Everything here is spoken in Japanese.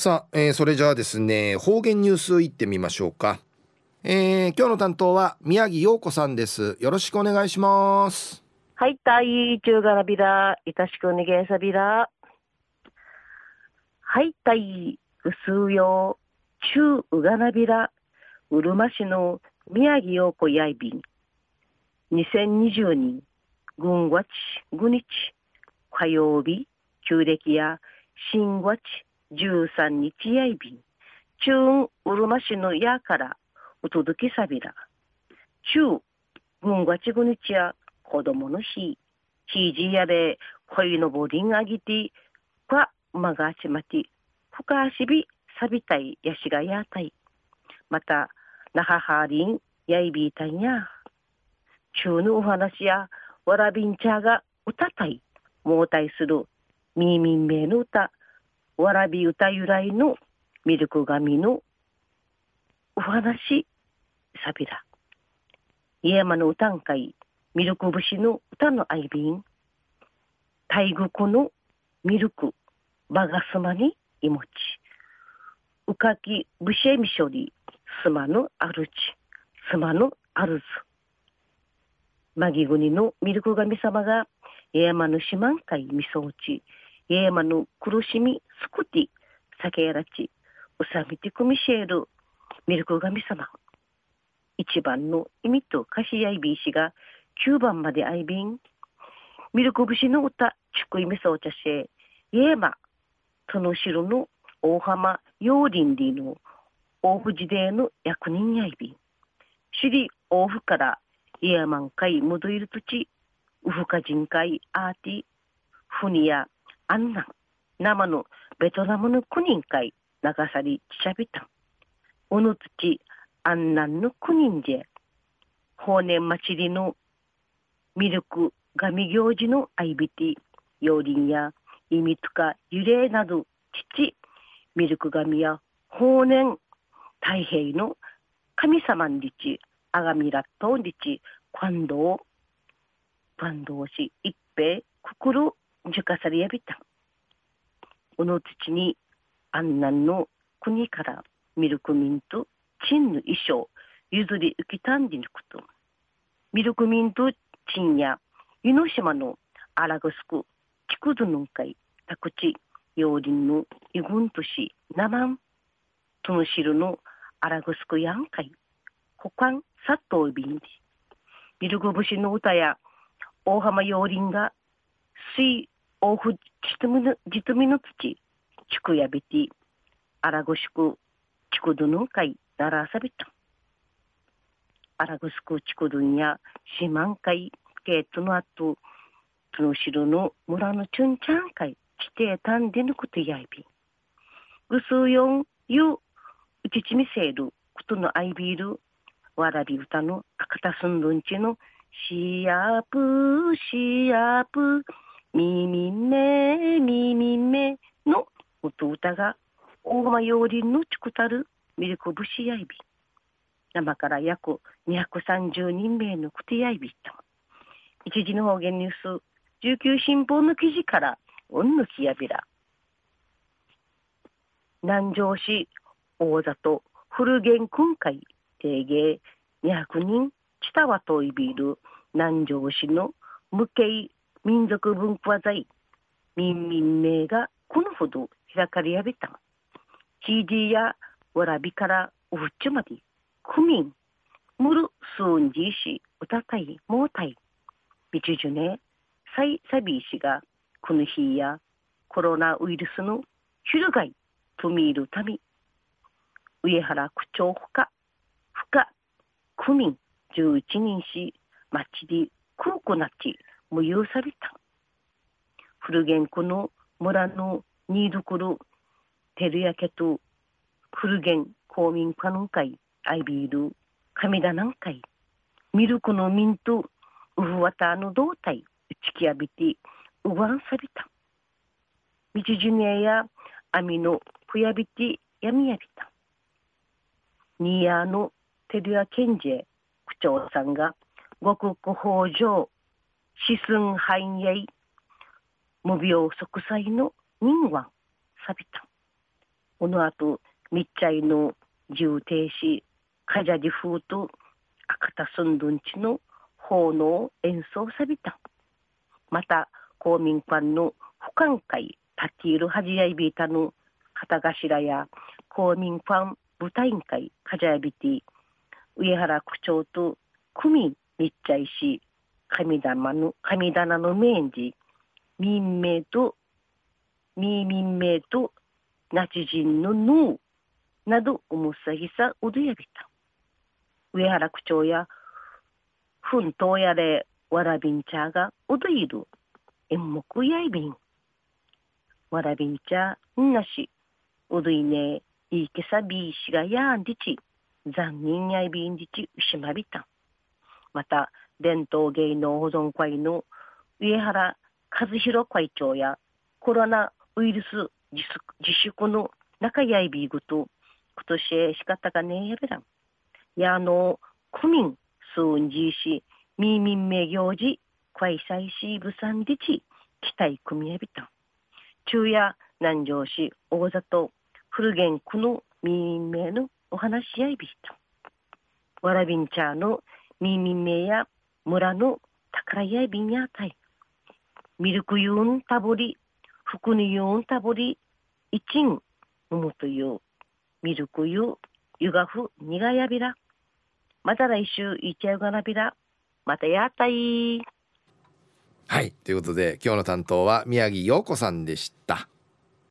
さあ、えー、それじゃあですね方言ニュースいってみましょうか、えー、今日の担当は宮城陽子さんです。よろしくお願いします。はいたい中がらびらいたしくにげさびら。はいたいうすうよ中うがなびらうるま市の宮城陽子やいびん。2020年軍月5日火曜日旧暦や新月13日やいびん、中うるま市のやからお届けさびら。中、軍がちぐにちや子供の日、ひじやで恋のぼりんあぎて、かまがちまて、ふかしびさびたいやしがやたい。また、なははりんやいびいたんや。中のお話やわらびんちゃが歌たい、もうたいする、みーみんめの歌、わらび歌由来のミルク神のお話サビラ。家山の歌ん会、ミルク節の歌の愛瓶、大国のミルク、バガスマにいもち、うかきぶしえみしょり、すまのあるち、すまのあるず。マギ国のミルク神様が、家山の四万回みそうち、家山の苦しみすくて酒やらちうさみてくみしえるミルク神様。一番の意味と歌詞やいびいしが九番まであいびんミルク節の歌ちくいみそうちゃし家山とのしろの大浜陽林里の大藤での役人やいびん。首里大府から家山んかいむどいる土地ウフカ人会アーティフニやあんな生のベトナムの国人会長さりちしゃびた。おのつちあんなんの国人じ法年祭りのミルク神行事のアイビティ、陽林や意味とか揺れなど父ミルク神や法年太平の神様にちあがみらっとんりち感動感動し一平くくるじゅかさりやびた。おの土に安南の国からミルクミンとチンの衣装譲り受けたんでぬくと。ミルクミンとチンや湯の島のアラグスク、チクドヌンカイ、タクチ、ヨーリンのイグンとし、ナマン、トノシルのアラグスクヤンカイ、保管、サットウビンディ。ミルク節の歌や大浜陽林が水オフ実みの実みの土地くやびてあらごしくちくどのかいならあさびた。あらごすくちくどんやしまんかいけとのあととのしろの村のちゅんちゃんかいきてたんでぬことやいび。ぐすうよんゆううちちみせることのあいびるわらび歌の赤たすんどんちのしやぷしやぷめみみめの音歌が大間陽林のちくたるミルク節やいび。生から約230人名のくてやいびと。一時の方言ニュース19新報の記事からうんぬきやびら。南城市大里古源訓会定芸200人北はといびる南城市の無形民族文化財民民名がこのほど開かれやびた。キーディやわらびからおふっちまで、区民、むるすんじいし、うたたい、もうたい、みちじゅね、さいさびいしが、この日やコロナウイルスのひるがい、とみるため、上原区長ほか、ふか、区民11人し、町で空くなっち、無用された。古源区の村の新所、照焼けと、古源公民館の会、アイビール、神田南海、ミルクの民と、ウフワタの胴体、打ちきやびて、うわんされた。道ジュニアや網のふやびて、やみやびた。ニーヤーの照屋賢治区長さんが、五国法上、四寸繁栄、無病息災の人は錆びた。この後、みっちゃいの重停止、カジャディ風と赤田すんどんちの奉納演奏さびた。また、公民館の不寛会立ち入るはじやいびいたの旗頭や公民館舞台員会かじゃやびて上原区長と組みっちゃいし神棚の神棚の面寺民名と民民名とナチ人のヌーなどおむさぎさうどやびた。上原区長や奮闘やれわらびんちゃがうどいる。演目やいびん。わらびんちゃんなしうどいねいいけさびいしがやんでち残忍やいびんでちうしまびた。また伝統芸能保存会の上原和弘会長やコロナウイルス自粛の中やいびいぐと今年仕方がねえやべらんやの区民数んじしみ民名行事開催しぶさんでち期待組みやびた。中夜南城市大里古源区の民民名のお話し合いびした。わらびんちゃーの民民名や村の宝やいびんやたいミルクユンタボリ福にユンタボリ一んうむというミルクユゆがふにがやびらまた来週いちゃうがなびらまたやったいはいということで今日の担当は宮城陽子さんでした。